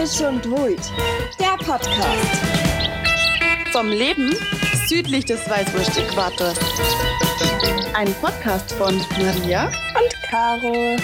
Narrisch und Wult, der Podcast. Vom Leben südlich des Weißwurst-Äquators. Ein Podcast von Maria Und Caro.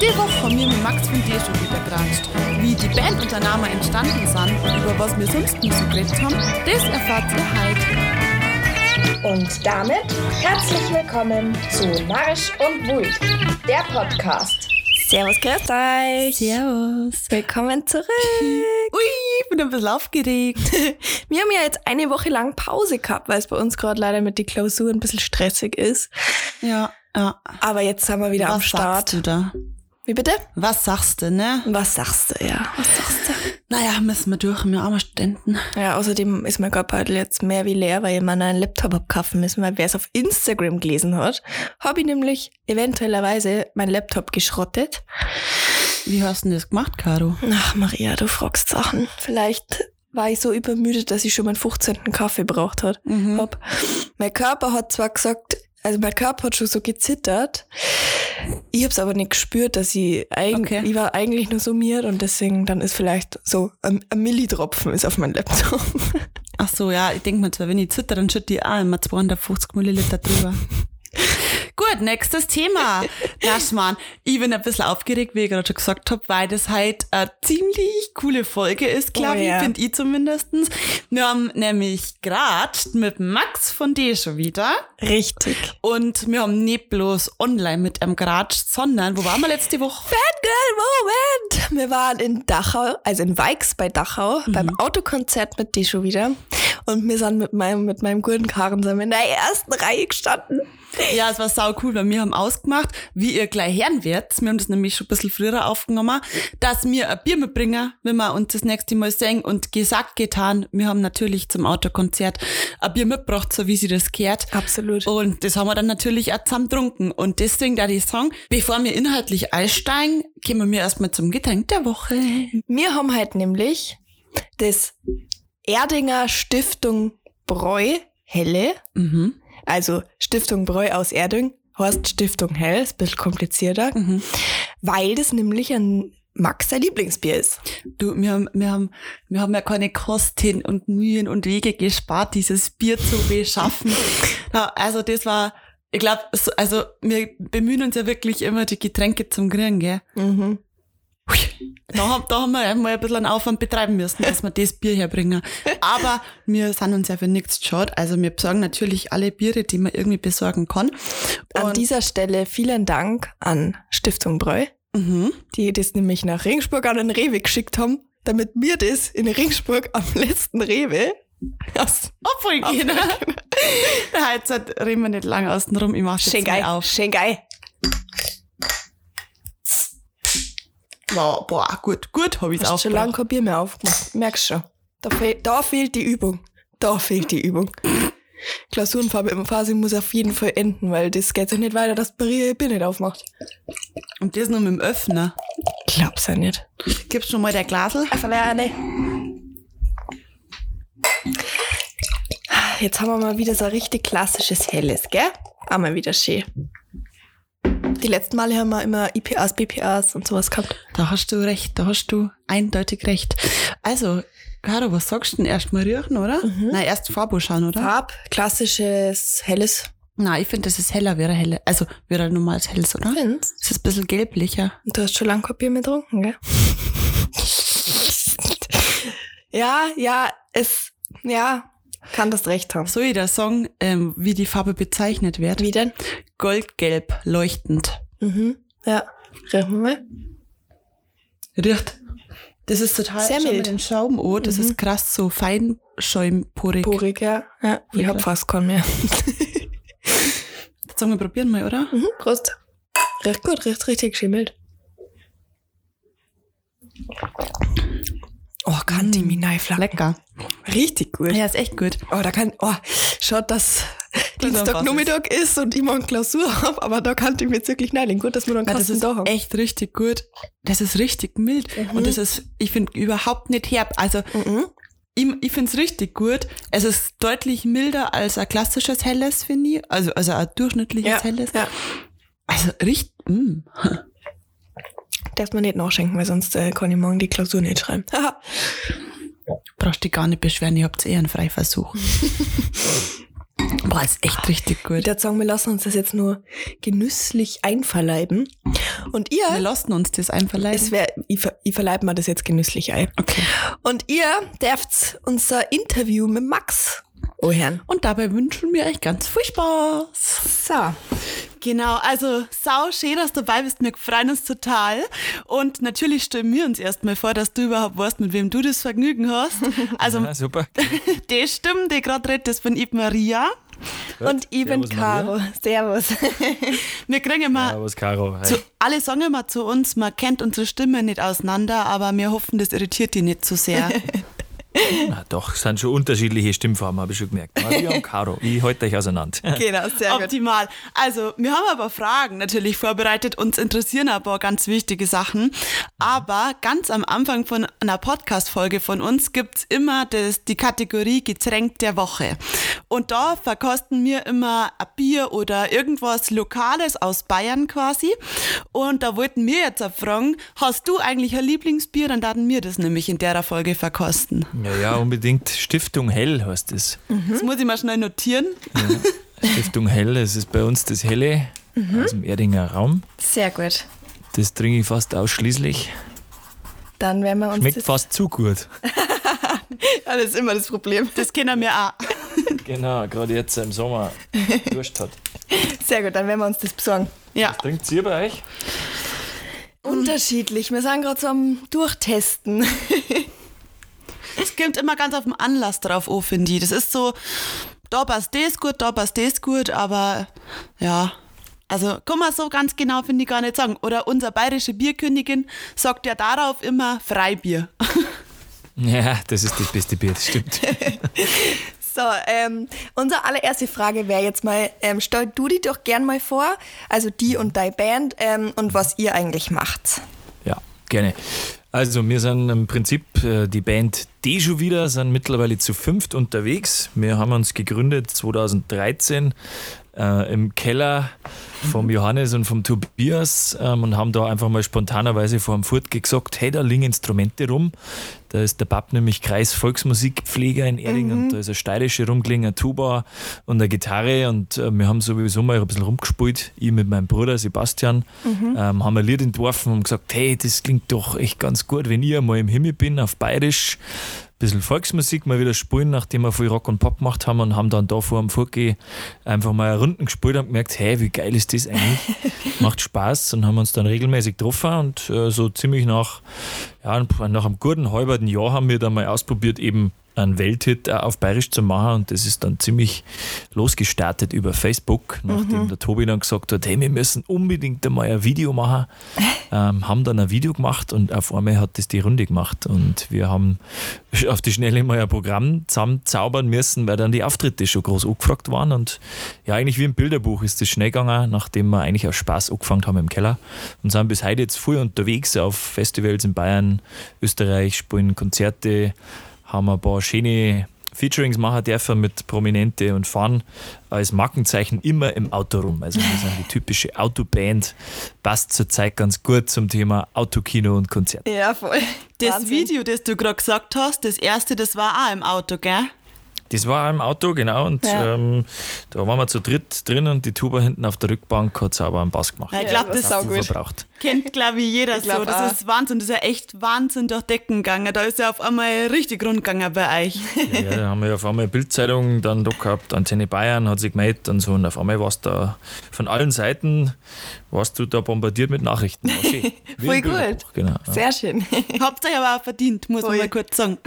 Die Woche haben wir mit Max von dir schon wieder geratscht. Wie die Band und der Name entstanden sind und über was wir sonst noch so geredet haben, das erfahrt ihr heute. Und damit herzlich willkommen zu Narrisch und Wult, der Podcast. Servus, grüß euch. Servus. Willkommen zurück. Ui, ich bin ein bisschen aufgeregt. Wir haben ja jetzt eine Woche lang Pause gehabt, weil es bei uns gerade leider mit den Klausuren ein bisschen stressig ist. Ja, ja. Aber jetzt sind wir wieder Was am Start. sagst du da? Wie bitte? Was sagst du, ne? Was sagst du, ja? Was sagst du? Naja, müssen wir durch, wir arme Studenten. Ja, außerdem ist mein Körperbeutel jetzt mehr wie leer, weil ich mir einen Laptop hab kaufen müssen, weil wer es auf Instagram gelesen hat, habe ich nämlich eventuellerweise meinen Laptop geschrottet. Wie hast du denn das gemacht, Caro? Ach, Maria, du fragst Sachen. Vielleicht war ich so übermüdet, dass ich schon meinen 15. Kaffee braucht hat. Mhm. Hab. Mein Körper hat zwar gesagt, also mein Körper hat schon so gezittert. Ich hab's aber nicht gespürt, dass ich eigentlich, Okay. ich war eigentlich nur summiert und deswegen dann ist vielleicht so ein, ein Millitropfen ist auf meinem Laptop. Ach so, ja, ich denke mir zwar, wenn ich zitter, dann schütte ich auch immer 250 Milliliter drüber. Gut, nächstes Thema. Naschmann, ich bin ein bisschen aufgeregt, wie ich gerade schon gesagt habe, weil das halt eine ziemlich coole Folge ist, glaube Oh ja. ich, finde ich zumindestens. Wir haben nämlich gerade mit Max von D schon wieder Richtig. und wir haben nicht bloß online mit einem geratscht, sondern, wo waren wir letzte Woche? Fangirl Moment! Wir waren in Dachau, also in Weix bei Dachau, Mhm. beim Autokonzert mit dir schon wieder. Und wir sind mit meinem, mit meinem guten Karren sind wir in der ersten Reihe gestanden. Ja, es war sau cool, weil wir haben ausgemacht, wie ihr gleich hören werdet. Wir haben das nämlich schon ein bisschen früher aufgenommen, dass wir ein Bier mitbringen, wenn wir uns das nächste Mal sehen und gesagt, getan. Wir haben natürlich zum Autokonzert ein Bier mitgebracht, so wie sie das gehört. Absolut. Und das haben wir dann natürlich auch zusammen getrunken. Und deswegen da ich sagen, bevor wir inhaltlich einsteigen, kommen wir erstmal zum Getränk der Woche. Wir haben halt nämlich das Erdinger Stiftung Bräu Helle, Mhm. Also Stiftung Bräu aus Erding, heißt Stiftung Hell, ist ein bisschen komplizierter, Mhm. weil das nämlich ein Max sein Lieblingsbier ist. Du, wir haben, wir haben, wir haben ja keine Kosten und Mühen und Wege gespart, dieses Bier zu beschaffen. Also das war, ich glaube, also wir bemühen uns ja wirklich immer, die Getränke zum Kriegen, gell? Mhm. Hui. Da, haben- da haben wir einmal ein bisschen einen Aufwand betreiben müssen, dass wir das Bier herbringen. Aber wir sind uns ja für nichts schade. Also wir besorgen natürlich alle Biere, die man irgendwie besorgen kann. An Und- dieser Stelle vielen Dank an Stiftung Bräu, Mhm. die das nämlich nach Regensburg an den Rewe geschickt haben, damit wir das in Regensburg am letzten Rewe aus genau. Da jetzt halt reden wir nicht lange außen rum. Ich mach jetzt geil, auf. schön geil. Boah, gut, gut, hab ich's Hast schon lange kein Bier mehr aufgemacht. Merkst schon. Da, fehl, da fehlt die Übung. Da fehlt die Übung. Klausurenphase muss auf jeden Fall enden, weil das geht ja nicht weiter, dass Maria ihr Bier nicht aufmacht. Und das nur mit dem Öffner. Glaub's ja nicht. Gibst schon mal der Glasel? Einfach eine. Jetzt haben wir mal wieder so ein richtig klassisches Helles, gell? Einmal wieder schön. Die letzten Male haben wir immer IPAs, BPAs und sowas gehabt. Da hast du recht, da hast du eindeutig recht. Also, Caro, was sagst du denn? Erst mal riechen, oder? Nein, erst Farbe schauen, oder? Farb, klassisches Helles. Nein, ich finde, das ist heller, wäre helle. Also, wäre ein normales helles, oder? Findest? Es ist ein bisschen gelblicher. Und du hast schon lange mehr getrunken, gell? ja, ja, es, ja, kann das recht haben. Soll ich da sagen, ähm, wie die Farbe bezeichnet wird? Wie denn? Goldgelb, leuchtend. Mhm. Ja, riechen wir mal. Riecht. Das ist total, Sehr mild. den Schaum an, das ist krass so feinschäumporig. Porig, ja. ja ich hab fast keinen mehr. Sagen wir, probieren mal, oder? Mhm, Prost. Riecht gut, riecht richtig schimmelt. Oh, kann die mir neiflacken. Lecker. Richtig gut. Ja, ist echt gut. Oh, da kann, oh, schaut, dass Das Dienstagnachmittag ist und ich morgen Klausur hab, aber da kann ich mir jetzt wirklich neilen. Gut, dass wir noch Ja, das ist da haben. echt richtig gut. Das ist richtig mild. Und das ist, ich finde, überhaupt nicht herb. Also, Mhm. ich, ich finde es richtig gut. Es ist deutlich milder als ein klassisches Helles, finde ich. Also, also ein durchschnittliches Ja, Helles. ja. Also, richtig, mm. darfst mir nicht nachschenken, weil sonst äh, kann ich morgen die Klausur nicht schreiben. Brauchst dich gar nicht beschweren, ich hab's eher einen Freiversuch. Boah, ist echt richtig gut. Ich würde sagen, wir lassen uns das jetzt nur genüsslich einverleiben. Und ihr. Wir lassen uns das einverleiben. Es wär, ich, ver, ich verleibe mir das jetzt genüsslich ein. Okay. Und ihr dürft unser Interview mit Max Oh Herrn. Und dabei wünschen wir euch ganz viel Spaß. So. Genau, also sau schön, dass du dabei bist. Wir freuen uns total. Und natürlich stellen wir uns erstmal vor, dass du überhaupt weißt, mit wem du das Vergnügen hast. Also, ja, super. die Stimme, die gerade redet, das bin ich Maria. Gut. Und ich bin Caro. Maria. Servus. wir kriegen immer. Servus, Caro. Zu, alle sagen immer zu uns, man kennt unsere Stimme nicht auseinander, aber wir hoffen, das irritiert die nicht zu so sehr. Na doch, es sind schon unterschiedliche Stimmformen, habe ich schon gemerkt. Maria und Caro, ich halte euch auseinander. Genau, sehr gut. Optimal. Also, wir haben aber Fragen natürlich vorbereitet. Uns interessieren ein paar ganz wichtige Sachen. Aber ganz am Anfang von einer Podcast-Folge von uns gibt es immer das, die Kategorie Getränk der Woche. Und da verkosten wir immer ein Bier oder irgendwas Lokales aus Bayern quasi. Und da wollten wir jetzt fragen, hast du eigentlich ein Lieblingsbier? Dann werden wir das nämlich in der Folge verkosten. Ja, ja, unbedingt. Stiftung Hell heißt es. Mhm. Das muss ich mal schnell notieren. Ja. Stiftung Hell, das ist bei uns das Helle mhm. aus dem Erdinger Raum. Sehr gut. Das trinke ich fast ausschließlich. Dann werden wir uns. Schmeckt fast zu gut. ja, das ist immer das Problem. Das kennen wir auch. genau, gerade jetzt im Sommer Durst hat. Sehr gut, dann werden wir uns das besorgen. Ja. Was trinkt ihr bei euch? Unterschiedlich. Wir sind gerade so am Durchtesten. Es kommt immer ganz auf den Anlass drauf an, finde ich. Das ist so, da passt das gut, da passt das gut, aber ja. Also kann man so ganz genau, finde ich, gar nicht sagen. Oder unsere bayerische Bierkönigin sagt ja darauf immer Freibier. Ja, das ist das beste Bier, das stimmt. So, ähm, unsere allererste Frage wäre jetzt mal, ähm, stell du dich doch gern mal vor, also die und deine Band ähm, und was ihr eigentlich macht. Gerne. Also wir sind im Prinzip äh, die Band Deju wieder, sind mittlerweile zu fünft unterwegs. Wir haben uns gegründet 2013 äh, im Keller vom Johannes und vom Tobias ähm, und haben da einfach mal spontanerweise vor dem Furt gesagt, hey, da liegen Instrumente rum. Da ist der Bab nämlich Kreis-Volksmusikpfleger in Erding mhm. und da ist eine steirische rumklingende Tuba und eine Gitarre und äh, wir haben sowieso mal ein bisschen rumgespielt, ich mit meinem Bruder Sebastian, mhm. ähm, haben ein Lied entworfen und gesagt, hey, das klingt doch echt ganz gut, wenn ich einmal im Himmel bin auf Bayerisch bisschen Volksmusik mal wieder spielen, nachdem wir viel Rock und Pop gemacht haben und haben dann da vor dem Vorgehen einfach mal Runden gespielt und gemerkt, hey, wie geil ist das eigentlich? Macht Spaß und haben uns dann regelmäßig getroffen und äh, so ziemlich nach, ja, nach einem guten halben Jahr haben wir dann mal ausprobiert, eben einen Welthit auf Bayerisch zu machen und das ist dann ziemlich losgestartet über Facebook, nachdem mhm. der Tobi dann gesagt hat, hey, wir müssen unbedingt einmal ein Video machen. ähm, haben dann ein Video gemacht und auf einmal hat das die Runde gemacht und wir haben auf die Schnelle mal ein Programm zusammenzaubern müssen, weil dann die Auftritte schon groß angefragt waren und ja, eigentlich wie im Bilderbuch ist das schnell gegangen, nachdem wir eigentlich aus Spaß angefangen haben im Keller und sind bis heute jetzt viel unterwegs auf Festivals in Bayern, Österreich, spielen Konzerte, haben ein paar schöne Featurings machen dürfen mit Prominente und fahren als Markenzeichen immer im Auto rum. Also wir sind die typische Autoband, passt zurzeit ganz gut zum Thema Autokino und Konzert. Ja, voll. Das Wahnsinn. Video, das du gerade gesagt hast, das erste, das war auch im Auto, gell? Das war im Auto, genau. Und ja. ähm, da waren wir zu dritt drin und die Tuba hinten auf der Rückbank hat sauber einen Bass gemacht. Ja, ich glaube, das ist auch gut. Verbraucht. Kennt, glaube ich, jeder ich so. Das auch. ist Wahnsinn. Das ist ja echt Wahnsinn durch Decken gegangen. Da ist ja auf einmal richtig rund gegangen bei euch. Ja, da haben wir auf einmal Bildzeitung dann da gehabt. Antenne Bayern hat sich gemeldet und so. Und auf einmal warst du da von allen Seiten warst du da bombardiert mit Nachrichten. Voll gut. Genau. Sehr schön. Habt ihr aber auch verdient, muss Voll. man mal kurz sagen.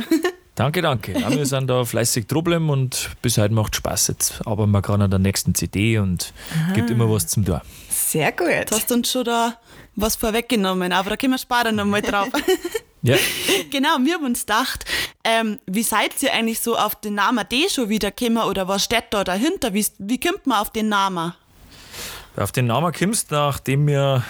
Danke, danke. Ja, wir sind da fleißig Problem und bis heute macht Spaß. Jetzt arbeiten wir gerade an der nächsten CD und Aha. gibt immer was zum Tun. Sehr gut. Du hast uns schon da was vorweggenommen, aber da können wir sparen nochmal drauf. ja. Genau, wir haben uns gedacht, ähm, wie seid ihr eigentlich so auf den Namen D schon wieder gekommen oder was steht da dahinter? Wie, wie kommt man auf den Namen? Auf den Namen kommst, nachdem wir,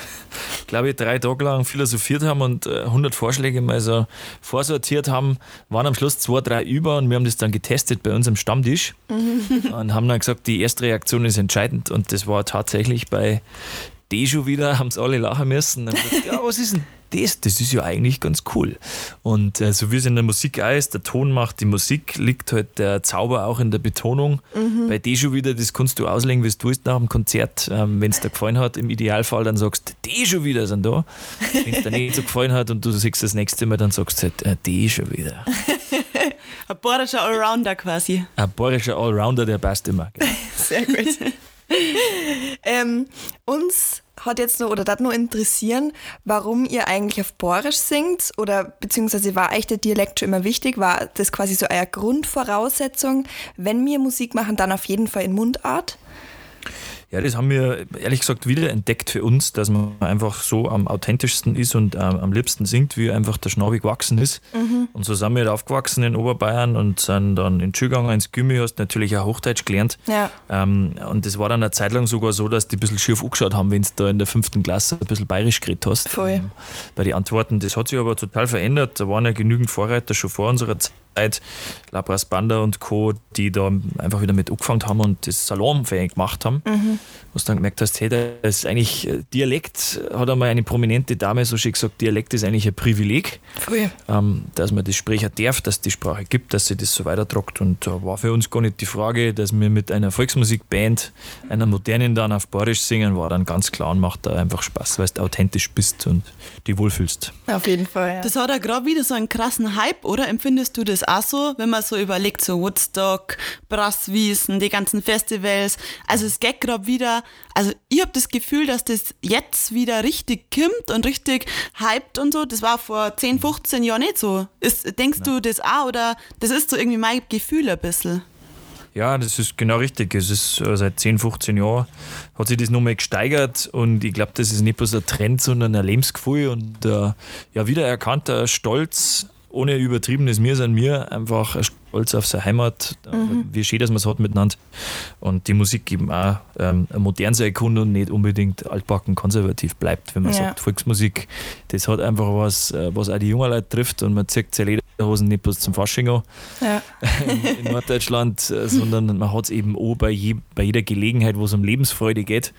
glaube ich, drei Tage lang philosophiert haben und 100 äh, Vorschläge mal so vorsortiert haben, waren am Schluss zwei, drei über und wir haben das dann getestet bei uns am Stammtisch und haben dann gesagt, die erste Reaktion ist entscheidend und das war tatsächlich bei die schon wieder, haben sie alle lachen müssen. Gesagt, ja, was ist denn das? Das ist ja eigentlich ganz cool. Und äh, so wie es in der Musik auch ist, der Ton macht die Musik, liegt halt der Zauber auch in der Betonung. Mhm. Bei die schon wieder, das kannst du auslegen, wie du willst nach dem Konzert. Ähm, Wenn es dir gefallen hat, im Idealfall, dann sagst du, die schon wieder sind da. Wenn es dir nicht so gefallen hat und du siehst das nächste Mal, dann sagst du halt, äh, die schon wieder. Ein bayerischer Allrounder quasi. Ein bayerischer Allrounder, der passt immer. Sehr gut. ähm, uns hat jetzt noch oder das nur interessieren, warum ihr eigentlich auf Borisch singt oder beziehungsweise war euch der Dialekt schon immer wichtig? War das quasi so eine Grundvoraussetzung? Wenn wir Musik machen, dann auf jeden Fall in Mundart? Ja, das haben wir ehrlich gesagt wieder entdeckt für uns, dass man einfach so am authentischsten ist und ähm, am liebsten singt, wie einfach der Schnabel gewachsen ist. Mhm. Und so sind wir halt aufgewachsen in Oberbayern und sind dann in Schulgegangen ins Gymi, hast natürlich auch Hochdeutsch gelernt. Ja. Ähm, und das war dann eine Zeit lang sogar so, dass die ein bisschen schief angeschaut haben, wenn du da in der fünften Klasse ein bisschen bayerisch geredet hast. Voll. Ähm, bei den Antworten. Das hat sich aber total verändert. Da waren ja genügend Vorreiter schon vor unserer Zeit Zeit, Labras Banda und Co., die da einfach wieder mit angefangen haben und das salonfähig gemacht haben. Mhm. Wo du dann gemerkt hast, hey, das ist eigentlich äh, Dialekt, hat einmal eine prominente Dame so schön gesagt, Dialekt ist eigentlich ein Privileg, ähm, dass man das sprechen darf, dass die Sprache gibt, dass sie das so weitertragt. Und da war für uns gar nicht die Frage, dass wir mit einer Volksmusikband, einer modernen dann auf Borisch singen, war dann ganz klar und macht da einfach Spaß, weil du authentisch bist und die wohlfühlst. Auf jeden Fall. Ja. Das hat ja gerade wieder so einen krassen Hype, oder? Empfindest du das das auch so, wenn man so überlegt, so Woodstock, Brasswiesen, die ganzen Festivals. Also es geht gerade wieder, also ich habe das Gefühl, dass das jetzt wieder richtig kimmt und richtig hyped und so. Das war vor 10, 15 Jahren nicht so. Ist, denkst Nein. du das auch oder das ist so irgendwie mein Gefühl ein bisschen? Ja, das ist genau richtig. Es ist äh, seit 10, 15 Jahren hat sich das nochmal gesteigert und ich glaube, das ist nicht bloß ein Trend, sondern ein Lebensgefühl und äh, ja, wiedererkannter Stolz ohne übertriebenes Mir sind mir einfach stolz auf seine Heimat, mhm. wie schön, dass man es hat miteinander. Und die Musik eben auch ähm, modern sein kann und nicht unbedingt altbacken konservativ bleibt, wenn man ja. sagt, Volksmusik, das hat einfach was, äh, was auch die jungen Leute trifft und man zieht seine Lederhosen nicht bloß zum Fasching an ja. in, in, Norddeutschland, äh, sondern man hat es eben auch bei, je, bei jeder Gelegenheit, wo es um Lebensfreude geht.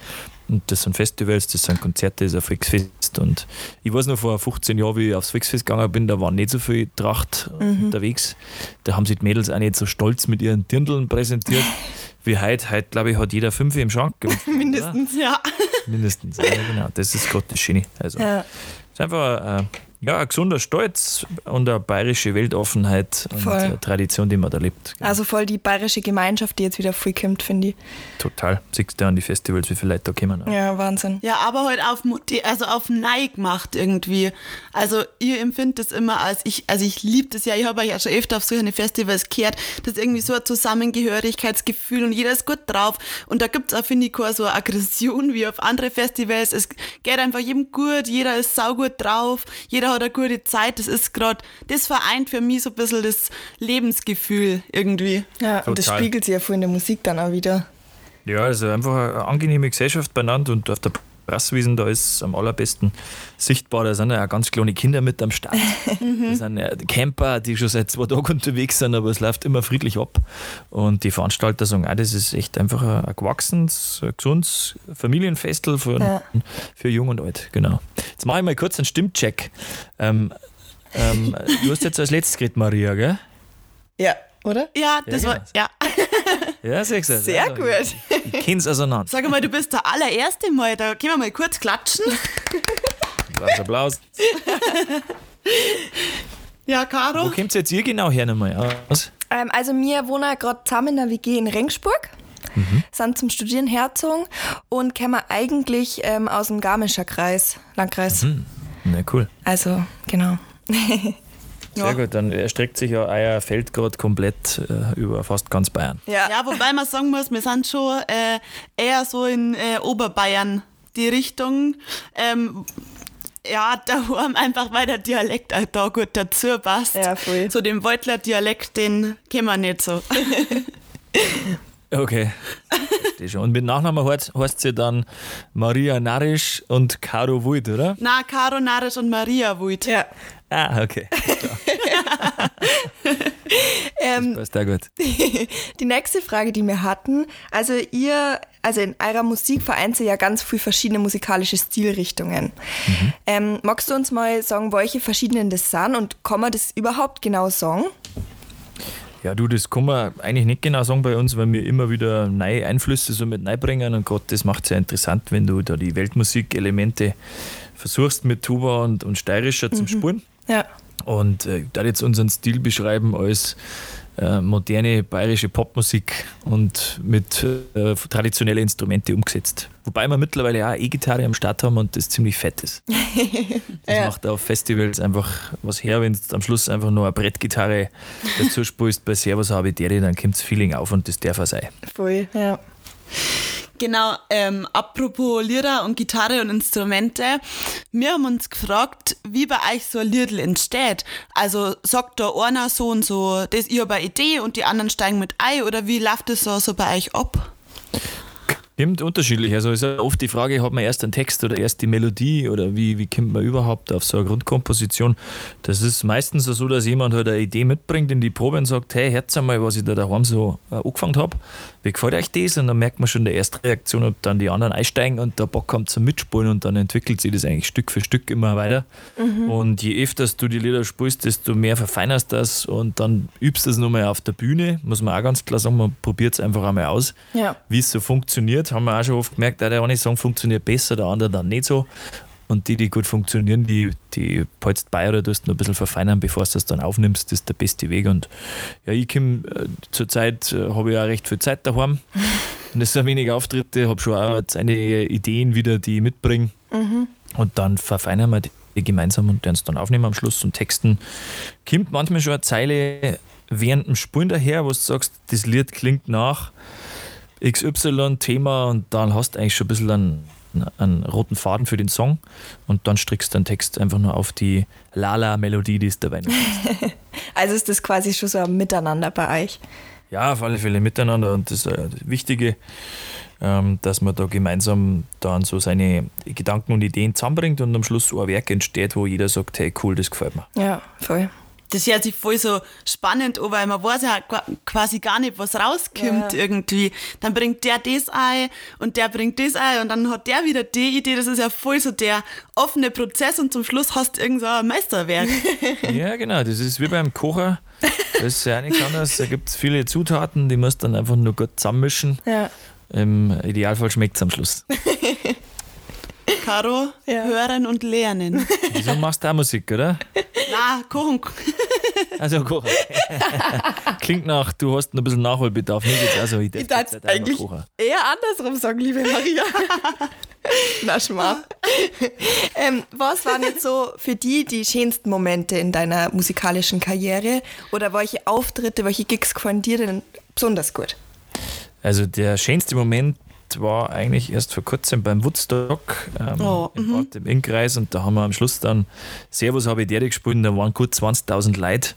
Und das sind Festivals, das sind Konzerte, das ist ein Volksfest. Und ich weiß noch vor 15 Jahren, wie ich aufs Volksfest gegangen bin, da waren nicht so viel Tracht mhm. unterwegs. Da haben sich die Mädels auch nicht so stolz mit ihren Dirndeln präsentiert. wie heute. Heute, glaube ich, hat jeder fünf im Schrank. Mindestens, ja. Mindestens, ja, genau. Das ist Gott das Schöne. Also, ja. ist einfach äh, ja, ein gesunder Stolz und eine bayerische Weltoffenheit voll. und Tradition, die man da lebt. Genau. Also voll die bayerische Gemeinschaft, die jetzt wieder voll kommt, finde ich. Total. Siehst du an die Festivals, wie viele Leute da kommen. Ja, Wahnsinn. Ja, aber halt auf, also auf Neig gemacht irgendwie. Also ich empfinde das immer als, ich, also ich liebe das ja, ich habe ja schon öfter auf solche Festivals gehört, das ist irgendwie so ein Zusammengehörigkeitsgefühl und jeder ist gut drauf. Und da gibt es auch, finde ich, keine so eine Aggression wie auf andere Festivals. Es geht einfach jedem gut, jeder ist saugut drauf, jeder hat eine gute Zeit. Das ist gerade, das vereint für mich so ein bisschen das Lebensgefühl irgendwie. Ja, Total. und das spiegelt sich ja voll in der Musik dann auch wieder. Ja, also einfach eine angenehme Gesellschaft beieinander und auf der Brasswiesen, da ist am allerbesten sichtbar, da sind ja auch ganz kleine Kinder mit am Start. das sind ja Camper, die schon seit zwei Tagen unterwegs sind, aber es läuft immer friedlich ab. Und die Veranstalter sagen, auch, das ist echt einfach ein gewachsenes, ein gesundes Familienfestel für, ja. für Jung und Alt. Genau. Jetzt mache ich mal kurz einen Stimmcheck. Ähm, ähm, du hast jetzt als letztes geredet, Maria, gell? Ja, oder? Ja, das ja, war, genau. ja. Ja, sehr, sehr, sehr also, gut. Ich, ich kenn's auseinander. Sag mal, du bist der allererste Mal, da können wir mal kurz klatschen. Applaus, Applaus. ja, Caro? Wo kommt jetzt ihr genau her nochmal aus? Ähm, also wir wohnen gerade zusammen in der WG in Rengsburg. Mhm. Sind zum Studieren herzogen und kommen eigentlich ähm, aus dem Garmischer Kreis, Landkreis. Mhm. Na cool. Also, genau. Sehr ja. gut, dann erstreckt sich ja euer Feld gerade komplett äh, über fast ganz Bayern. Ja. ja, wobei man sagen muss, wir sind schon äh, eher so in äh, Oberbayern die Richtung. Ähm, ja, da haben einfach, weil der Dialekt auch da gut dazu passt. Ja, voll. So dem Beutler Dialekt, den kennen wir nicht so. Okay. schon. Und mit Nachnamen heißt, heißt sie dann Maria Narisch und Caro Wult, oder? Na, Caro Narisch und Maria Wult. Ja. Ah, okay. ähm, das passt auch gut. die nächste Frage, die wir hatten, also ihr, also in eurer Musik vereint ihr ja ganz viele verschiedene musikalische Stilrichtungen. Mhm. Ähm, magst du uns mal sagen, welche verschiedenen das sind und kann man das überhaupt genau sagen? Ja, du, das kann man eigentlich nicht genau sagen bei uns, weil wir immer wieder neue Einflüsse so mit reinbringen und Gott, das macht es ja interessant, wenn du da die Weltmusikelemente versuchst mit Tuba und, und Steirischer mhm. zum Spuren. Ja. Und äh, da jetzt unseren Stil beschreiben als äh, moderne bayerische Popmusik und mit äh, traditionellen Instrumente umgesetzt. Wobei wir mittlerweile auch E-Gitarre am Start haben und das ziemlich fett ist. Das ja. macht auf Festivals einfach was her, wenn du am Schluss einfach nur eine Brettgitarre dazu spielst bei Servus Habitäre, dann kommt das Feeling auf und das darf auch sein. Voll, ja. Genau, ähm, apropos Lieder und Gitarre und Instrumente. Wir haben uns gefragt, wie bei euch so ein Liedl entsteht. Also sagt da einer so und so, das ich habe eine Idee und die anderen steigen mit ein oder wie läuft das so, so bei euch ab? Stimmt, unterschiedlich. Also ist ja oft die Frage, hat man erst einen Text oder erst die Melodie oder wie, wie kommt man überhaupt auf so eine Grundkomposition? Das ist meistens so, dass jemand halt eine Idee mitbringt in die Probe und sagt, hey, hört einmal, was ich da daheim so äh, angefangen habe. Wie gefällt euch das? Und dann merkt man schon in der ersten Reaktion, ob dann die anderen einsteigen und der Bock kommt zum Mitspielen und dann entwickelt sich das eigentlich Stück für Stück immer weiter. Mhm. Und je öfter du die Lieder spielst, desto mehr verfeinerst du das und dann übst du es nochmal auf der Bühne. Muss man auch ganz klar sagen, man probiert es einfach einmal aus, ja. wie es so funktioniert haben wir auch schon oft gemerkt, der eine Song funktioniert besser, der andere dann nicht so. Und die, die gut funktionieren, die, die polst bei oder tust noch ein bisschen verfeinern, bevor du das dann aufnimmst. Das ist der beste Weg. Und ja, ich komme äh, zurzeit, äh, habe ich auch recht viel Zeit daheim. Und es sind wenig Auftritte, habe schon auch einige Ideen wieder, die ich mitbringe. Mhm. Und dann verfeinern wir die gemeinsam und werden es dann aufnehmen am Schluss und texten. Kommt manchmal schon eine Zeile während dem Spulen daher, wo du sagst, das Lied klingt nach XY-Thema und dann hast du eigentlich schon ein bisschen einen, einen roten Faden für den Song und dann strickst du den Text einfach nur auf die Lala-Melodie, die es dabei noch Also ist das quasi schon so ein Miteinander bei euch? Ja, auf alle Fälle miteinander und das ist das Wichtige, ähm, dass man da gemeinsam dann so seine Gedanken und Ideen zusammenbringt und am Schluss so ein Werk entsteht, wo jeder sagt, hey cool, das gefällt mir. Ja, voll das hört sich voll so spannend an, weil man weiß ja quasi gar nicht, was rauskommt ja. irgendwie. Dann bringt der das ein und der bringt das ein und dann hat der wieder die Idee. Das ist ja voll so der offene Prozess und zum Schluss hast du irgendein so Meisterwerk. ja, genau. Das ist wie beim Kocher. Das ist ja nichts anderes. Da gibt es viele Zutaten, die musst du dann einfach nur gut zusammenmischen. Ja. Im Idealfall schmeckt es am Schluss. Caro, ja. hören und lernen. Wieso machst du auch Musik, oder? Na, kochen. Also kochen. Klingt nach, du hast noch ein bisschen Nachholbedarf. Mir geht's also, ich, ich darf eigentlich eher andersrum sagen, liebe Maria. Na, schmal. ähm, was waren jetzt so für die die schönsten Momente in deiner musikalischen Karriere? Oder welche Auftritte, welche Gigs gefallen dir denn besonders gut? Also der schönste Moment war eigentlich erst vor kurzem beim Woodstock ähm, oh, im, Ort, im Innkreis und da haben wir am Schluss dann Servus habe ich der gespielt und da waren gut 20.000 Leute.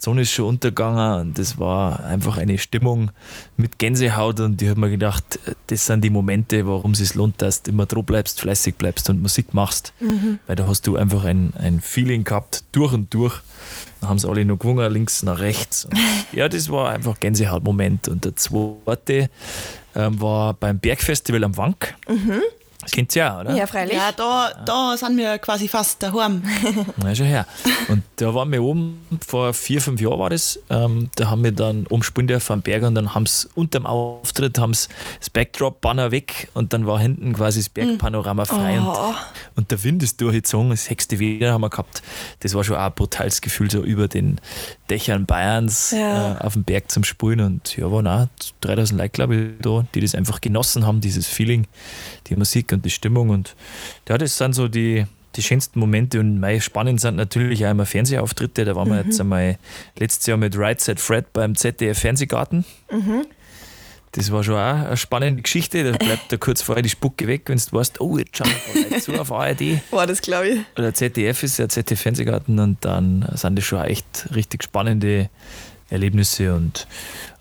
Die Sonne ist schon untergegangen und das war einfach eine Stimmung mit Gänsehaut und ich habe mir gedacht, das sind die Momente, warum es sich lohnt, dass du immer dran bleibst, fleißig bleibst und Musik machst, mhm. weil da hast du einfach ein, ein Feeling gehabt, durch und durch. Da haben sie alle noch gewungen, links nach rechts. Und ja, das war einfach Gänsehautmoment. Und der zweite ähm, war beim Bergfestival am Wank. Mhm. Das kennt ihr ja, oder? Ja, freilich. Ja, da, da sind wir quasi fast daheim. Na, schon her. Und da waren wir oben, vor vier, fünf Jahren war das, ähm, da haben wir dann umspielen dürfen am Berg und dann haben sie unter dem Auftritt haben's das Backdrop-Banner weg und dann war hinten quasi das Bergpanorama frei oh. und, und, der Wind ist durchgezogen, das sechste wieder haben wir gehabt. Das war schon auch ein brutales Gefühl, so über den Dächern Bayerns ja. äh, auf dem Berg zum Spulen und ja, waren auch 3000 Leute, glaube ich, da, die das einfach genossen haben, dieses Feeling, die Musik und die Stimmung. Und ja, das sind so die, die schönsten Momente. Und mei, spannend sind natürlich auch immer Fernsehauftritte. Da waren mhm. wir jetzt einmal letztes Jahr mit Right Set Fred beim ZDF Fernsehgarten. Mhm. Das war schon auch eine spannende Geschichte. Da bleibt da kurz vorher die Spucke weg, wenn du weißt, oh, jetzt schauen wir mal zu auf ARD. War das, glaube ich. Oder ZDF ist ja ZDF Fernsehgarten und dann sind das schon echt richtig spannende Erlebnisse und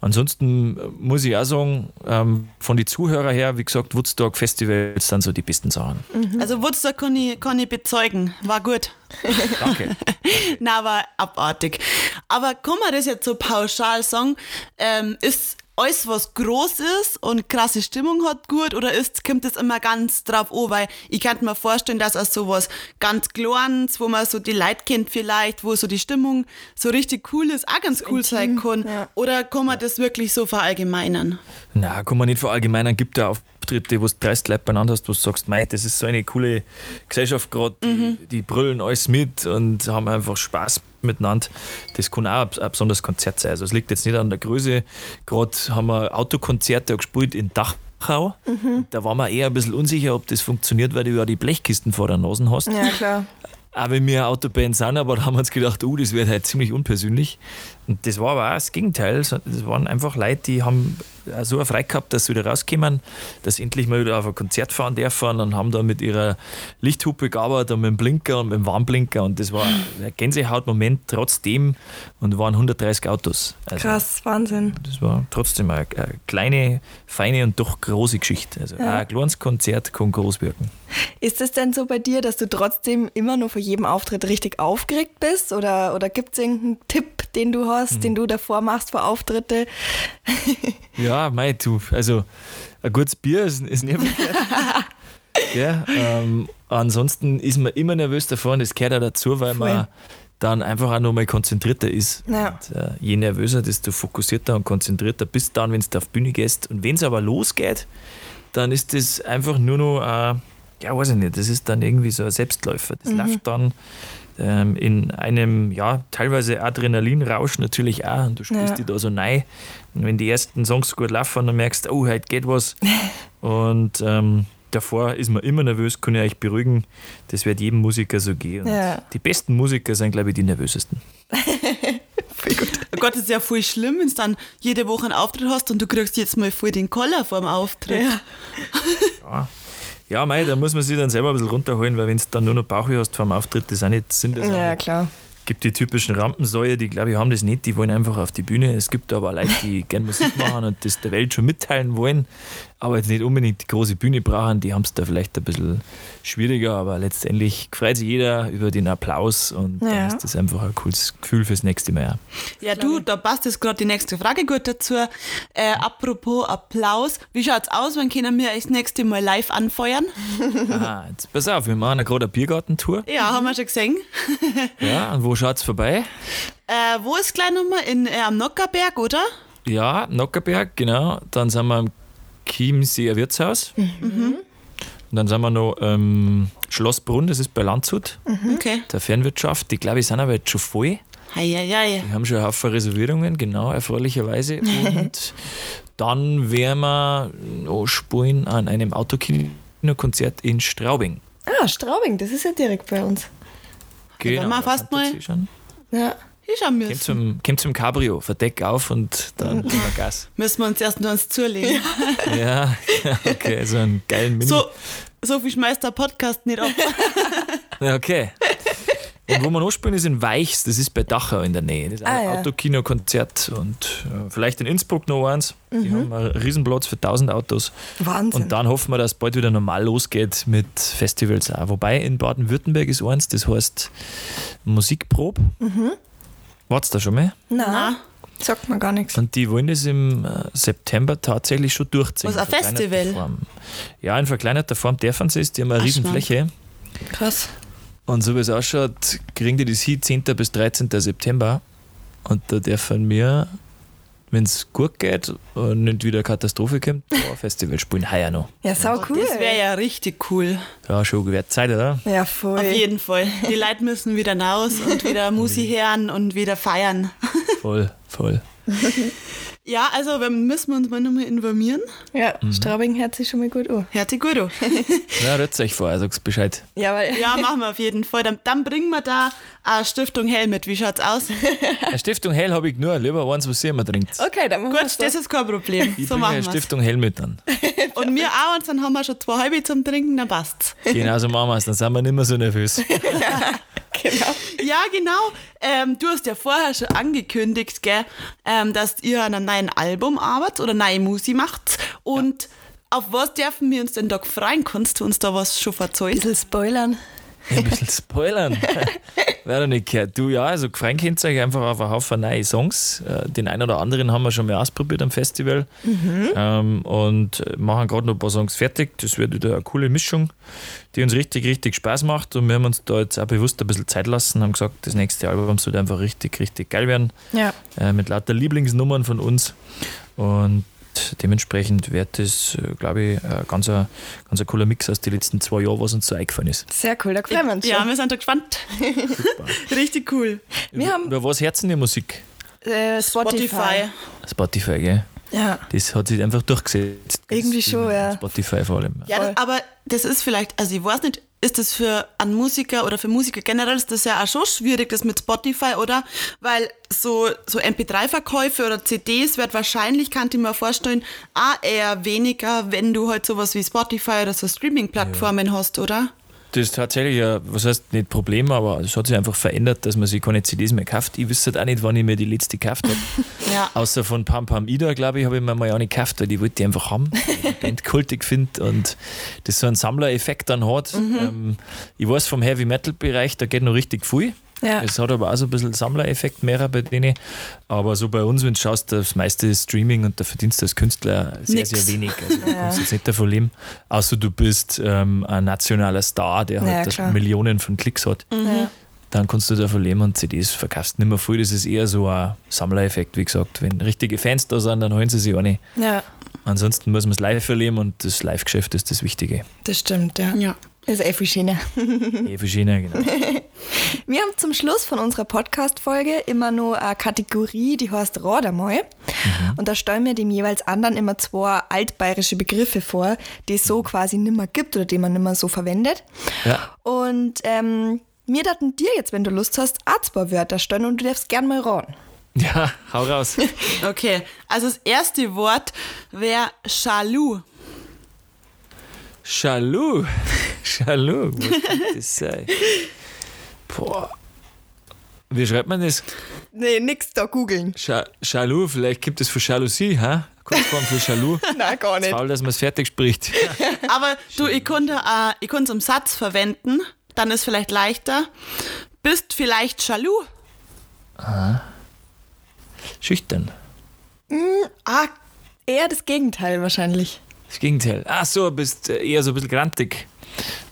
ansonsten muss ich auch sagen, ähm, von den Zuhörern her, wie gesagt, Woodstock Festivals sind so die besten Sachen. Mhm. Also Woodstock kann ich, kann ich bezeugen, war gut. Danke. Na, war abartig. Aber kann man das jetzt so pauschal sagen? Ähm, ist alles, was groß ist und krasse Stimmung hat, gut oder ist, kommt es immer ganz drauf an, weil ich könnte mir vorstellen, dass auch sowas ganz Kleines, wo man so die Leute kennt vielleicht, wo so die Stimmung so richtig cool ist, auch ganz cool sein kann. Ja. Oder kann man das wirklich so verallgemeinern? Na, kann man nicht verallgemeinern. Gibt ja Auftritte, wo du 30 Leute beieinander hast, wo du sagst, mei, das ist so eine coole Gesellschaft gerade, mhm. die, die brüllen alles mit und haben einfach Spaß miteinander. Das kann auch ein, ein besonderes Konzert sein. Also es liegt jetzt nicht an der Größe. Gerade haben wir Autokonzerte gespielt in Dachau. Mhm. Da waren wir eher ein bisschen unsicher, ob das funktioniert, weil du ja die Blechkisten vor der Nase hast. Ja, klar. Auch wenn wir Autoband sind, aber da haben wir uns gedacht, oh, das wird halt ziemlich unpersönlich. Und das war aber auch das Gegenteil. Das waren einfach Leute, die haben so eine Freude gehabt, dass sie wieder rauskommen, dass sie endlich mal wieder auf ein Konzert fahren dürfen und haben da mit ihrer Lichthupe gearbeitet und mit dem Blinker und mit dem Warnblinker und das war ein Gänsehautmoment trotzdem und waren 130 Autos. Also Krass, Wahnsinn. Das war trotzdem eine, eine kleine, feine und doch große Geschichte. Also ja. ein kleines Konzert kann groß wirken. Ist es denn so bei dir, dass du trotzdem immer nur vor jedem Auftritt richtig aufgeregt bist oder, oder gibt es irgendeinen Tipp, den du hast? Hast, mhm. den du davor machst vor Auftritte. ja, mei, du, also ein gutes Bier ist, ist nicht ja, ähm, ansonsten ist man immer nervös davor und das gehört auch dazu, weil Voll. man dann einfach auch nochmal konzentrierter ist. Ja. Und, äh, je nervöser, desto fokussierter und konzentrierter bist dann, wenn du auf die Bühne gehst. Und wenn es aber losgeht, dann ist das einfach nur noch, äh, ja, weiß ich nicht, das ist dann irgendwie so ein Selbstläufer. Das mhm. läuft dann ähm, in einem, ja, teilweise Adrenalinrausch natürlich auch und du spielst ja. dich da so. Und wenn die ersten Songs gut laufen, dann merkst du, oh, heute geht was. und ähm, davor ist man immer nervös, kann ich euch beruhigen. Das wird jedem Musiker so gehen. Ja. Die besten Musiker sind, glaube ich, die nervösesten. voll gut. Oh Gott, das ist ja voll schlimm, wenn du dann jede Woche einen Auftritt hast und du kriegst jetzt mal voll den Koller vor dem Auftritt. Ja. ja. Ja, mei, da muss man sich dann selber ein bisschen runterholen, weil wenn du dann nur noch Bauchweh hast vor dem Auftritt, das auch nicht Sinn. Ja, klar gibt die typischen Rampensäue, die glaube ich haben das nicht, die wollen einfach auf die Bühne. Es gibt aber Leute, die gerne Musik machen und das der Welt schon mitteilen wollen, aber jetzt nicht unbedingt die große Bühne brauchen, die haben es da vielleicht ein bisschen schwieriger, aber letztendlich freut sich jeder über den Applaus und ja. dann ist das einfach ein cooles Gefühl fürs nächste Mal. Ja, du, da passt jetzt gerade die nächste Frage gut dazu. Äh, apropos Applaus, wie schaut es aus, wann können wir das nächste Mal live anfeuern? ah, jetzt pass auf, wir machen gerade eine Biergartentour. Ja, haben wir schon gesehen. ja, und wo schaut es vorbei? Äh, wo ist gleich nochmal? In, äh, am Nockerberg, oder? Ja, Nockerberg, genau. Dann sind wir im Chiemseer Wirtshaus. Mhm. Und dann sind wir noch ähm, Schlossbrunn, das ist bei Landshut, mhm. okay. der Fernwirtschaft. Die glaube ich sind aber jetzt schon voll. Hei, hei, hei. Wir haben schon einen Haufen Reservierungen, genau, erfreulicherweise. Und dann werden wir noch spielen an einem Autokino-Konzert in Straubing. Ah, Straubing, das ist ja direkt bei uns. Genau, da wir fast mal. Ja. Ich schon müssen. Kommt zum, kommt zum Cabrio, Verdeck auf und dann geben wir Gas. Müssen wir uns erst nur ans zulegen. ja, okay, so einen geilen Mini. So, so viel schmeißt der Podcast nicht ab. ja, okay. Und wo wir noch spielen, ist in Weichs, das ist bei Dachau in der Nähe. Das ist ein ah, ja. Autokino-Konzert und äh, vielleicht in Innsbruck noch eins. Mhm. Die haben einen Riesenplatz für 1000 Autos. Wahnsinn. Und dann hoffen wir, dass es bald wieder normal losgeht mit Festivals auch. Wobei in Baden-Württemberg ist eins, das heißt Musikprob. Mhm. Wart's da schon mal? Nein. Sagt mir gar nichts. Und die wollen das im äh, September tatsächlich schon durchziehen. Was, ein Festival? Form. Ja, in verkleinerter Form dürfen sie es. Die haben eine Riesenfläche. Krass. Und so wie es ausschaut, kriegen die das hier 10. bis 13. September. Und da dürfen wir wenn es gut geht und nicht wieder Katastrophe kommt, ein Festival spielen heuer noch. Ja, sau cool. Das wäre ja richtig cool. Ja, schon wird Zeit, oder? Ja, voll. Auf jeden Fall. Die Leute müssen wieder raus und wieder Musik hören und wieder feiern. Voll, voll. Ja, also wir müssen uns mal nochmal informieren. Ja, mhm. Straubing hört sich schon mal gut an. Hört sich gut an. ja, rührt euch vor, sagst Bescheid. Ja, weil ja, machen wir auf jeden Fall. Dann, dann bringen wir da eine Stiftung Hell mit. Wie schaut's aus? Eine Stiftung Hell habe ich nur, lieber eins, was ihr immer trinkt. Okay, dann machen wir Gut, das ist kein Problem. Ich so machen eine Stiftung Hell mit dann. Und wir auch, und dann haben wir schon zwei halbe zum Trinken, dann passt's. Genau so machen wir es, dann sind wir nicht mehr so nervös. genau. Ja, genau. Ähm, du hast ja vorher schon angekündigt, gell, ähm, dass ihr an einem neuen Album arbeitet oder neue Musik macht. Und ja. auf was dürfen wir uns denn da freuen? Kannst du uns da was schon verzeihen? Ein bisschen spoilern. Ein bisschen spoilern. Wäre nicht gehört. Du, ja, also könnt euch einfach auf einen Haufen neue Songs. Äh, den einen oder anderen haben wir schon mal ausprobiert am Festival. Mhm. Ähm, und machen gerade noch ein paar Songs fertig. Das wird wieder eine coole Mischung, die uns richtig, richtig Spaß macht. Und wir haben uns da jetzt auch bewusst ein bisschen Zeit lassen, haben gesagt, das nächste Album soll einfach richtig, richtig geil werden. Ja. Äh, mit lauter Lieblingsnummern von uns. Und dementsprechend wird das, äh, glaube ich, ein ganz, ganz ein cooler Mix aus den letzten zwei Jahren, was uns so eingefallen ist. Sehr cool, da freuen wir uns. Ja, wir sind da gespannt. Richtig cool. Wir über, haben über was herzen die Musik? Äh, Spotify. Spotify, gell? Ja. Das hat sich einfach durchgesetzt. Irgendwie schon, ja. Spotify vor allem. Ja, aber das ist vielleicht, also ich weiß nicht, ist das für einen Musiker oder für Musiker generell ist das ja auch schon schwierig, das mit Spotify, oder? Weil so, so MP3-Verkäufe oder CDs wird wahrscheinlich, kann ich mir vorstellen, auch eher weniger, wenn du halt sowas wie Spotify oder so Streaming-Plattformen ja. hast, oder? Das ist tatsächlich ja, was heißt nicht Problem, aber es hat sich einfach verändert, dass man sich keine CDs mehr kauft. Ich wüsste halt auch nicht, wann ich mir die letzte gekauft habe. ja. Außer von Pam Pam Ida, glaube ich, habe ich mir mal auch nicht gekauft, weil die wollte ich einfach haben, die Band kultig finde und das so einen Sammlereffekt dann hat. Mhm. Ähm, ich weiß vom Heavy Metal Bereich, da geht noch richtig viel. Ja. Es hat aber auch so ein bisschen Sammlereffekt mehr bei denen. Aber so bei uns, wenn du schaust, das meiste ist Streaming und da verdienst du als Künstler sehr, Nix. sehr wenig. Also du ja. kannst jetzt nicht davon leben. Außer du bist ähm, ein nationaler Star, der halt ja, Millionen von Klicks hat. Mhm. Dann kannst du davon leben und CDs verkaufst nicht mehr viel. Das ist eher so ein Sammlereffekt, wie gesagt. Wenn richtige Fans da sind, dann holen sie sich auch nicht. Ja. Ansonsten muss man es live erleben und das Live-Geschäft ist das Wichtige. Das stimmt, ja. ja. Das ist eh viel schöner. eh schöner, genau. Wir haben zum Schluss von unserer Podcast-Folge immer nur eine Kategorie, die heißt Radermal. Mhm. Und da stellen wir dem jeweils anderen immer zwei altbayerische Begriffe vor, die es so quasi nimmer gibt oder die man nimmer so verwendet. Ja. Und ähm, mir daten dir jetzt, wenn du Lust hast, auch zwei Wörter stellen und du darfst gern mal raten. Ja, hau raus. okay, also das erste Wort wäre Chalou. Chalou. Chalou, was kann das sein? Boah. Wie schreibt man das? Nee, nix da googeln. Chalou, vielleicht gibt es für Jalousie, ha? Kurzform für Chalou. Nein, gar nicht. Faul, dass man es fertig spricht. Aber du, ich konnte äh, ich konnte es im Satz verwenden, dann ist vielleicht leichter. Bist vielleicht Chalou? Aha. Schüchtern. Mm, ah, eher das Gegenteil wahrscheinlich. Das Gegenteil. Ach so, bist äh, eher so ein bisschen grantig.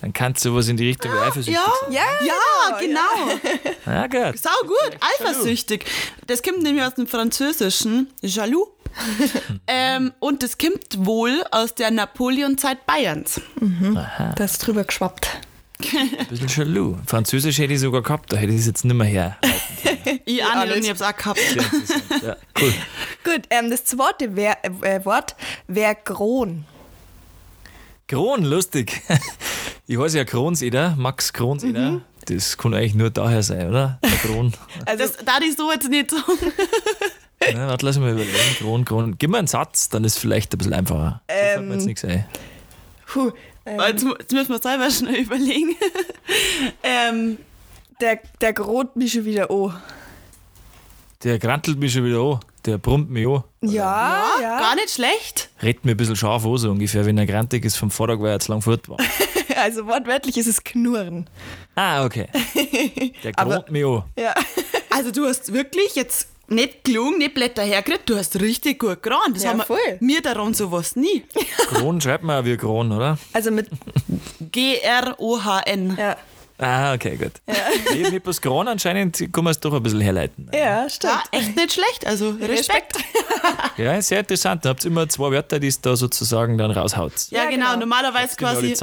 Dann kannst du was in die Richtung ah, eifersüchtig ja, sein. Ja, ja, genau. Ja, gut. Sau gut, eifersüchtig. Das kommt nämlich aus dem Französischen, jaloux. ähm, und das kommt wohl aus der Napoleon-Zeit Bayerns. Mhm. Das ist drüber geschwappt. Ein bisschen jaloux. Französisch hätte ich sogar gehabt, da hätte ich es jetzt nicht mehr her. ich auch nicht, und ich habe es auch gehabt. Ja, cool. Gut, ähm, das zweite wär, äh, Wort wäre Kron. Kron, lustig. Ich heiße ja Kronseder, Max Kronseder. Mhm. Das kann eigentlich nur daher sein, oder? Der Kron. Also, das darf ich so jetzt nicht sagen. Warte, lass mich mal überlegen. Kron, Kron. Gib mir einen Satz, dann ist es vielleicht ein bisschen einfacher. Ähm, mir jetzt nichts ein. Puh, ähm, jetzt, jetzt, müssen wir selber schnell überlegen. ähm, der, der grot mich schon wieder an. Der grantelt mich schon wieder an. Der brummt mich an. Ja, ja, ja, gar nicht schlecht. Redet mir ein bisschen scharf an, so ungefähr, wenn er grantig ist vom Vortag, weil er jetzt lang fort war. also wortwörtlich ist es Knurren. Ah, okay. Der gront mich an. Ja. Also du hast wirklich jetzt nicht gelungen, nicht Blätter hergekriegt, du hast richtig gut geran. Das ja, haben voll. wir daran sowas nie. Kron schreibt man auch wie Kron, oder? Also mit G-R-O-H-N. Ja. Ah, okay, gut. Ja. Mit was Kron anscheinend kann man es doch ein bisschen herleiten. Ja, stimmt. Ja, echt nicht schlecht, also Respekt. ja, sehr interessant. Da habt ihr immer zwei Wörter, die es da sozusagen dann raushaut. Ja, ja genau. genau. Normalerweise quasi.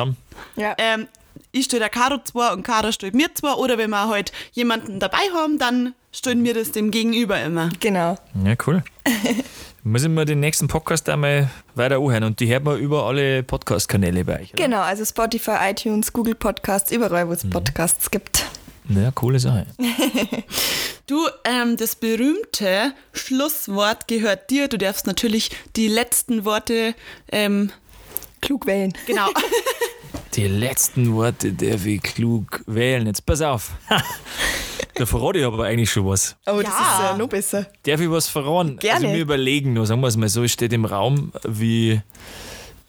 Ja. Ähm, ich stelle der Caro zwei und Caro stellt mir zwei. Oder wenn wir halt jemanden dabei haben, dann stellen wir das dem Gegenüber immer. Genau. Ja, cool. Müssen wir den nächsten Podcast einmal weiter anhören und die hört man über alle Podcast-Kanäle bei euch. Oder? Genau, also Spotify, iTunes, Google Podcasts, überall, wo es mhm. Podcasts gibt. Ja, coole Sache. du, ähm, das berühmte Schlusswort gehört dir. Du darfst natürlich die letzten Worte ähm, klug wählen. Genau. Die letzten Worte darf ich klug wählen. Jetzt pass auf. da verrate ich aber eigentlich schon was. Oh, das ist ja noch besser. Darf ich was verraten? Gerne. Also wir überlegen nur, sagen wir es mal so, es steht im Raum, wie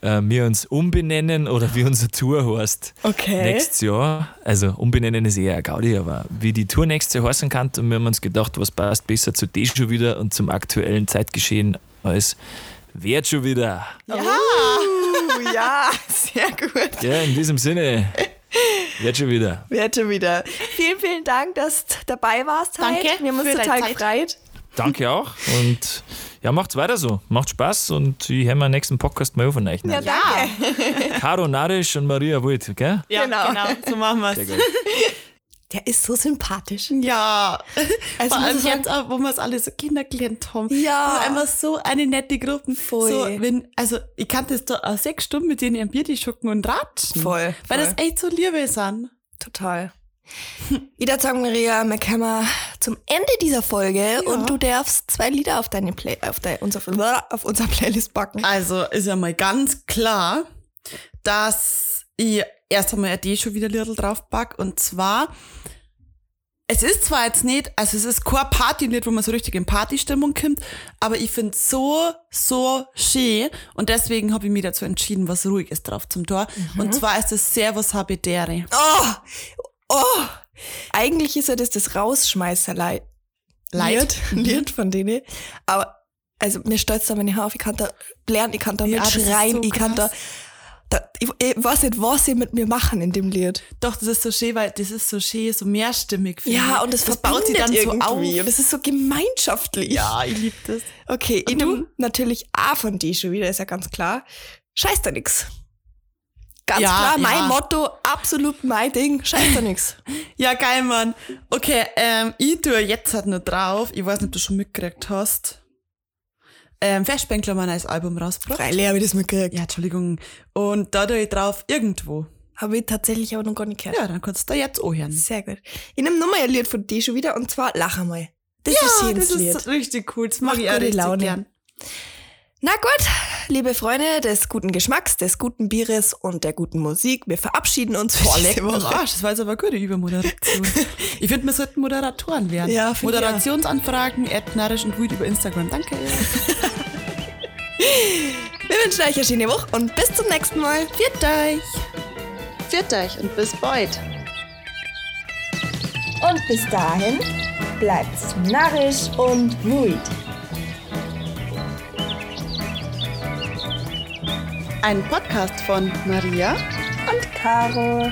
äh, wir uns umbenennen oder wie unsere Tour heißt. Okay. Nächstes Jahr. Also umbenennen ist eher ein Gaudi, aber wie die Tour nächstes Jahr heißen kann, und wir haben uns gedacht, was passt besser zu dem schon wieder und zum aktuellen Zeitgeschehen als Wert schon wieder. Ja. Ja, sehr gut. Ja, in diesem Sinne. Wird schon wieder. Wird schon wieder. Vielen, vielen Dank, dass du dabei warst. Danke Heute. Wir haben uns total gefreut. Danke auch. Und ja, macht's weiter so. Macht Spaß und ich höre meinen nächsten Podcast mal auf von euch. Ja, danke. Caro Narisch und Maria Wult, gell? Ja, Genau. genau. so machen wir Sehr es. gut. Der ist so sympathisch. Ja, Also vor allem ich jetzt auch, wo wir es alle so kennengelernt haben. Ja. Und einfach so eine nette Gruppe. Voll. So, wenn, also, ich kann das da auch sechs Stunden mit denen am Bier die schucken und ratschen. Voll, Weil voll. das echt so Liebe sind. Total. Ich würde sagen, Maria, wir kommen zum Ende dieser Folge und du darfst zwei Lieder auf deine Play auf, deine, unser, auf unser Playlist packen. Also ist ja mal ganz klar, dass ich erst einmal ein D schon wieder Little draufpack. Und zwar, es ist zwar jetzt nicht, also es ist kein Partylied, wo man so richtig in Partystimmung kommt, aber ich finde so, so schön. Und deswegen habe ich mich dazu entschieden, was Ruhiges drauf zum Tor. Und zwar ist es Servus Habedere. Oh, oh. Eigentlich ist ja das das Rausschmeißerleid. Leid. Lied, Lied von denen. Aber, also, mir stolz da meine Haare auf. Ich kann da lernen, ich kann da Ja, mitschreien, so ich kann da. Da ich, ich weiß nicht, was sie mit mir machen in dem Lied. Doch, das ist so schön, weil das ist so schön, so mehrstimmig. Ja, ich. und das, das baut sich dann so irgendwie. auf. Und das ist so gemeinschaftlich. Ja, ich liebe das. Okay, ich nehm natürlich A von die schon wieder, ist ja ganz klar. Scheiß da nix. Ganz Ja, klar, mein ja. Motto, absolut mein Ding, scheiß da nix. Ja, geil, Mann. Okay, ähm, ich tue jetzt halt noch drauf. Ich weiß nicht, ob du schon mitgekriegt hast. Ähm, haben ein neues Album rausgebracht. Freilich habe ich das mitgekriegt. Ja, Entschuldigung. Und da tue ich drauf irgendwo. Habe ich tatsächlich aber noch gar nicht gehört. Ja, dann kannst du da jetzt auch hören. Sehr gut. Ich nehme nochmal ein Lied von die schon wieder und zwar Lach einmal. Das ist Ja, jedes das Lied. ist richtig cool. Das mag Macht ich auch richtig Laune. gern. Na gut, liebe Freunde des guten Geschmacks, des guten Bieres und der guten Musik, wir verabschieden uns für Boah, diese Woche. Arsch. Das war jetzt aber gute Übermoderation. ich finde, wir sollten Moderatoren werden. Ja, Moderationsanfragen, at narisch und Wut über Instagram. Danke. Wir wünschen euch eine schöne Woche und bis zum nächsten Mal. Viert euch. Viert euch und bis bald. Und bis dahin bleibt's narrisch und ruhig. Ein Podcast von Maria Und Caro.